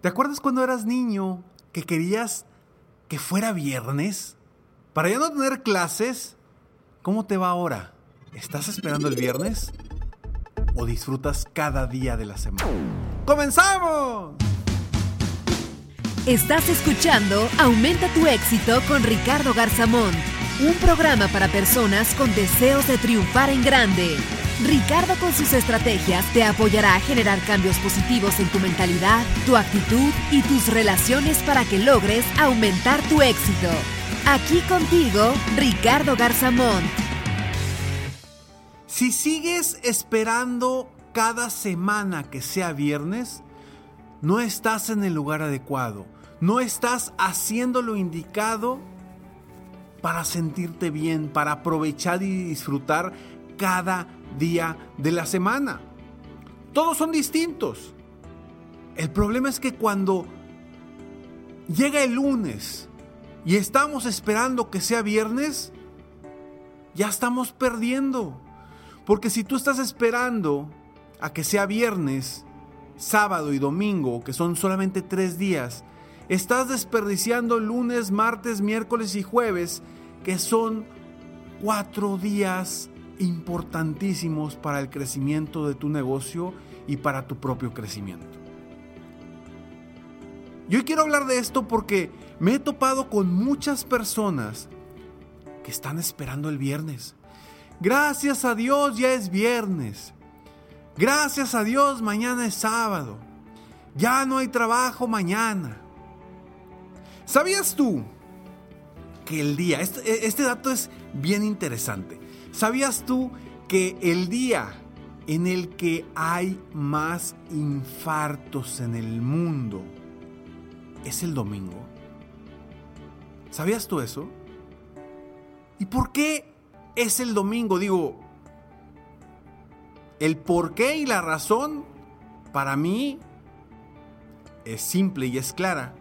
¿Te acuerdas cuando eras niño que querías que fuera viernes? Para ya no tener clases, ¿cómo te va ahora? ¿Estás esperando el viernes? ¿O disfrutas cada día de la semana? ¡Comenzamos! Estás escuchando Aumenta tu éxito con Ricardo Garzamón, un programa para personas con deseos de triunfar en grande. Ricardo con sus estrategias te apoyará a generar cambios positivos en tu mentalidad, tu actitud y tus relaciones para que logres aumentar tu éxito. Aquí contigo, Ricardo Garzamón. Si sigues esperando cada semana que sea viernes, no estás en el lugar adecuado. No estás haciendo lo indicado para sentirte bien, para aprovechar y disfrutar cada día de la semana. Todos son distintos. El problema es que cuando llega el lunes y estamos esperando que sea viernes, ya estamos perdiendo. Porque si tú estás esperando a que sea viernes, sábado y domingo, que son solamente tres días, estás desperdiciando lunes, martes, miércoles y jueves, que son cuatro días importantísimos para el crecimiento de tu negocio y para tu propio crecimiento. Yo quiero hablar de esto porque me he topado con muchas personas que están esperando el viernes. Gracias a Dios ya es viernes. Gracias a Dios mañana es sábado. Ya no hay trabajo mañana. ¿Sabías tú que el día, este, este, dato es bien interesante, ¿sabías tú que el día en el que hay más infartos en el mundo es el domingo? ¿Sabías tú eso? ¿Y por qué es el domingo? Digo, el por qué y la razón para mí es simple y es clara.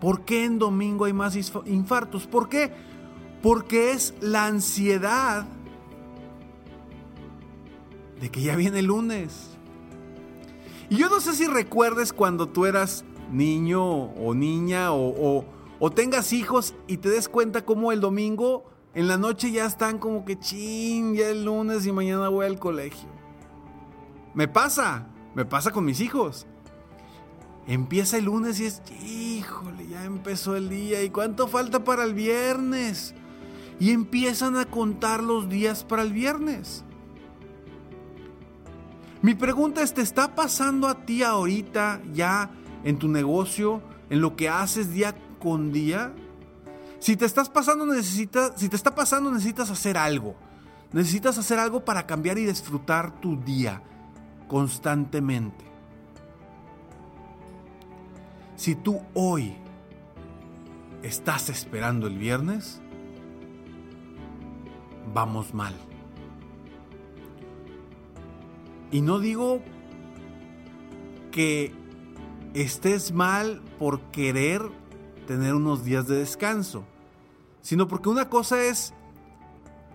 ¿Por qué en domingo hay más infartos? ¿Por qué? Porque es la ansiedad de que ya viene el lunes. Y yo no sé si recuerdes cuando tú eras niño o niña o, o, tengas hijos y te des cuenta cómo el domingo en la noche ya están como que chin, ya el lunes y mañana voy al colegio. Me pasa, me pasa con mis hijos. Empieza el lunes y es, híjole, ya empezó el día. ¿Y cuánto falta para el viernes? Y empiezan a contar los días para el viernes. Mi pregunta es, ¿te está pasando a ti ahorita ya en tu negocio, en lo que haces día con día? Si te estás pasando, si te está pasando, necesitas hacer algo. Necesitas hacer algo para cambiar y disfrutar tu día constantemente. Si tú hoy estás esperando el viernes, vamos mal. Y no digo que estés mal por querer tener unos días de descanso, sino porque una cosa es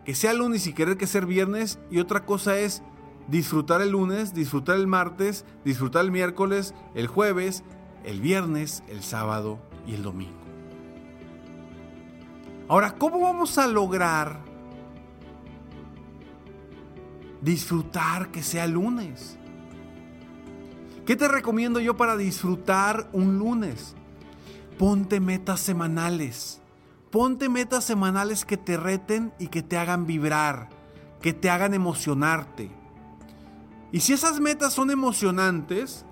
que sea lunes y querer que sea viernes y otra cosa es disfrutar el lunes, disfrutar el martes, disfrutar el miércoles, el jueves, el viernes, el sábado y el domingo. Ahora, ¿cómo vamos a lograr disfrutar que sea lunes? ¿Qué te recomiendo yo para disfrutar un lunes? Ponte metas semanales. Ponte metas semanales que te reten y que te hagan vibrar, que te hagan emocionarte. Y si esas metas son emocionantes,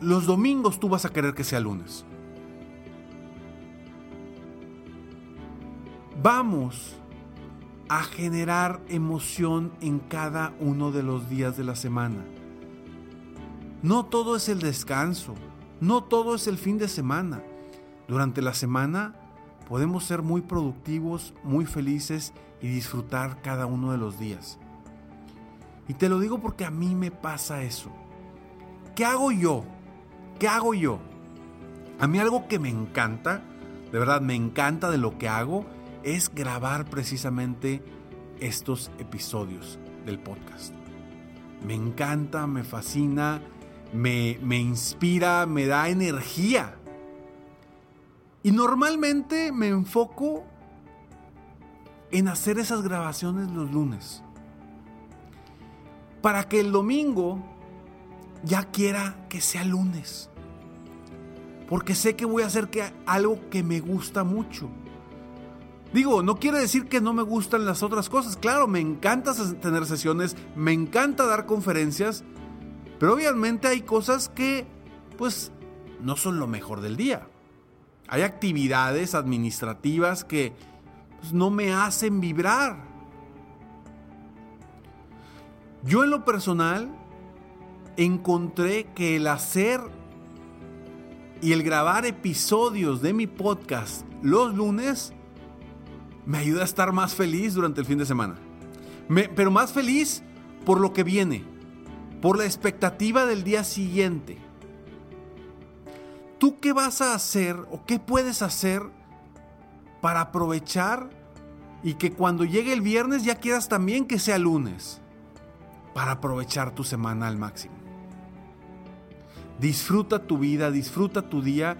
los domingos tú vas a querer que sea lunes. Vamos a generar emoción en cada uno de los días de la semana. No todo es el descanso, no todo es el fin de semana. Durante la semana podemos ser muy productivos, muy felices y disfrutar cada uno de los días. Y te lo digo porque a mí me pasa eso. ¿Qué hago yo? ¿Qué hago yo? A mí algo que me encanta, de verdad me encanta de lo que hago, es grabar precisamente estos episodios del podcast. Me encanta, me fascina, me, me inspira, me da energía. Y normalmente me enfoco en hacer esas grabaciones los lunes. Para que el domingo ya quiera que sea lunes. Porque sé que voy a hacer que, algo que me gusta mucho. Digo, no quiere decir que no me gustan las otras cosas. Claro, me encanta tener sesiones, me encanta dar conferencias, pero obviamente hay cosas que, pues, no son lo mejor del día. Hay actividades administrativas que pues, no me hacen vibrar. Yo en lo personal encontré que el hacer y el grabar episodios de mi podcast los lunes me ayuda a estar más feliz durante el fin de semana. pero más feliz por lo que viene, por la expectativa del día siguiente. ¿Tú qué vas a hacer o qué puedes hacer para aprovechar y que cuando llegue el viernes ya quieras también que sea lunes? Para aprovechar tu semana al máximo. Disfruta tu vida, disfruta tu día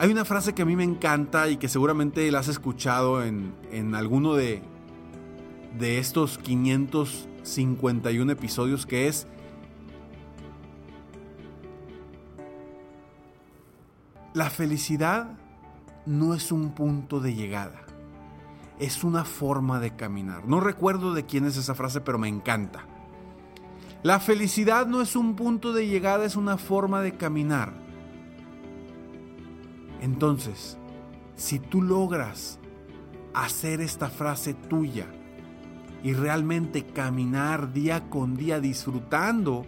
hay una frase que a mí me encanta y que seguramente la has escuchado en, alguno de, de estos 551 episodios que es La felicidad no es un punto de llegada, es una forma de caminar. No recuerdo de quién es esa frase, pero me encanta. La felicidad no es un punto de llegada, es una forma de caminar. Entonces, si tú logras hacer esta frase tuya y realmente caminar día con día disfrutando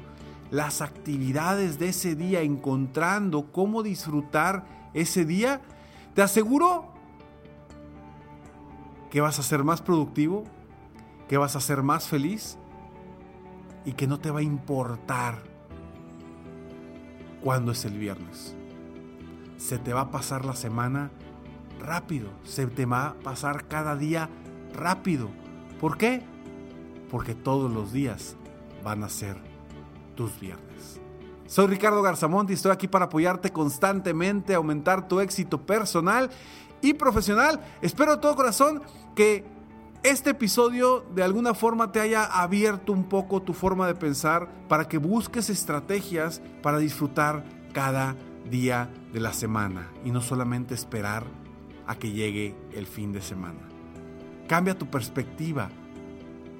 las actividades de ese día, encontrando cómo disfrutar ese día, te aseguro que vas a ser más productivo, que vas a ser más feliz y que no te va a importar cuándo es el viernes se te va a pasar la semana rápido, se te va a pasar cada día rápido. ¿Por qué? Porque todos los días van a ser tus viernes. Soy Ricardo Garzamont y estoy aquí para apoyarte constantemente, aumentar tu éxito personal y profesional. Espero de todo corazón que este episodio de alguna forma te haya abierto un poco tu forma de pensar para que busques estrategias para disfrutar cada día de la semana y no solamente esperar a que llegue el fin de semana. Cambia tu perspectiva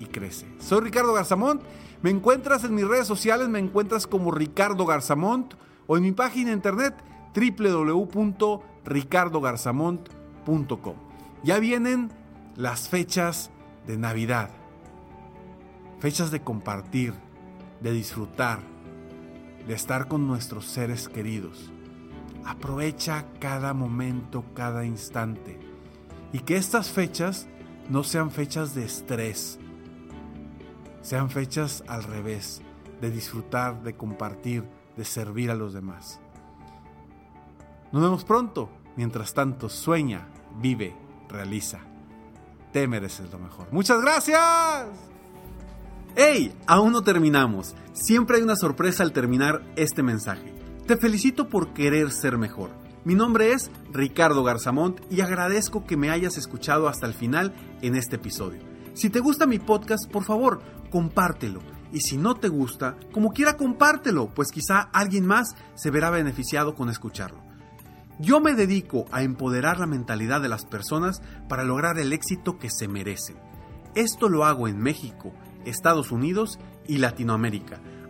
y crece. Soy Ricardo Garzamont. Me encuentras en mis redes sociales, me encuentras como Ricardo Garzamont o en mi página de internet www.ricardogarzamont.com. Ya vienen las fechas de Navidad. Fechas de compartir, de disfrutar, de estar con nuestros seres queridos. Aprovecha cada momento, cada instante. Y que estas fechas no sean fechas de estrés, sean fechas al revés, de disfrutar, de compartir, de servir a los demás. Nos vemos pronto. Mientras tanto, sueña, vive, realiza. Te mereces lo mejor. Muchas gracias. ¡Hey! Aún no terminamos. Siempre hay una sorpresa al terminar este mensaje. Te felicito por querer ser mejor. Mi nombre es Ricardo Garzamont y agradezco que me hayas escuchado hasta el final en este episodio. Si te gusta mi podcast, por favor, compártelo Y si no te gusta, como quiera compártelo, pues quizá alguien más se verá beneficiado con escucharlo. Yo me dedico a empoderar la mentalidad de las personas para lograr el éxito que se merecen. Esto lo hago en México, Estados Unidos y Latinoamérica,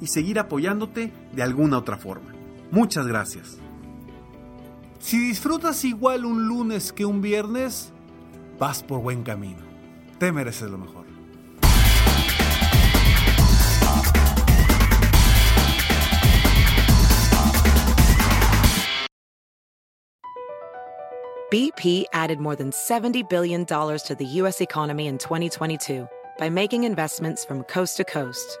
y seguir apoyándote de alguna otra forma. Muchas gracias. Si disfrutas igual un lunes que un viernes, vas por buen camino. Te mereces lo mejor. BP added more than $70 billion to the U.S. economy in 2022 by making investments from coast to coast.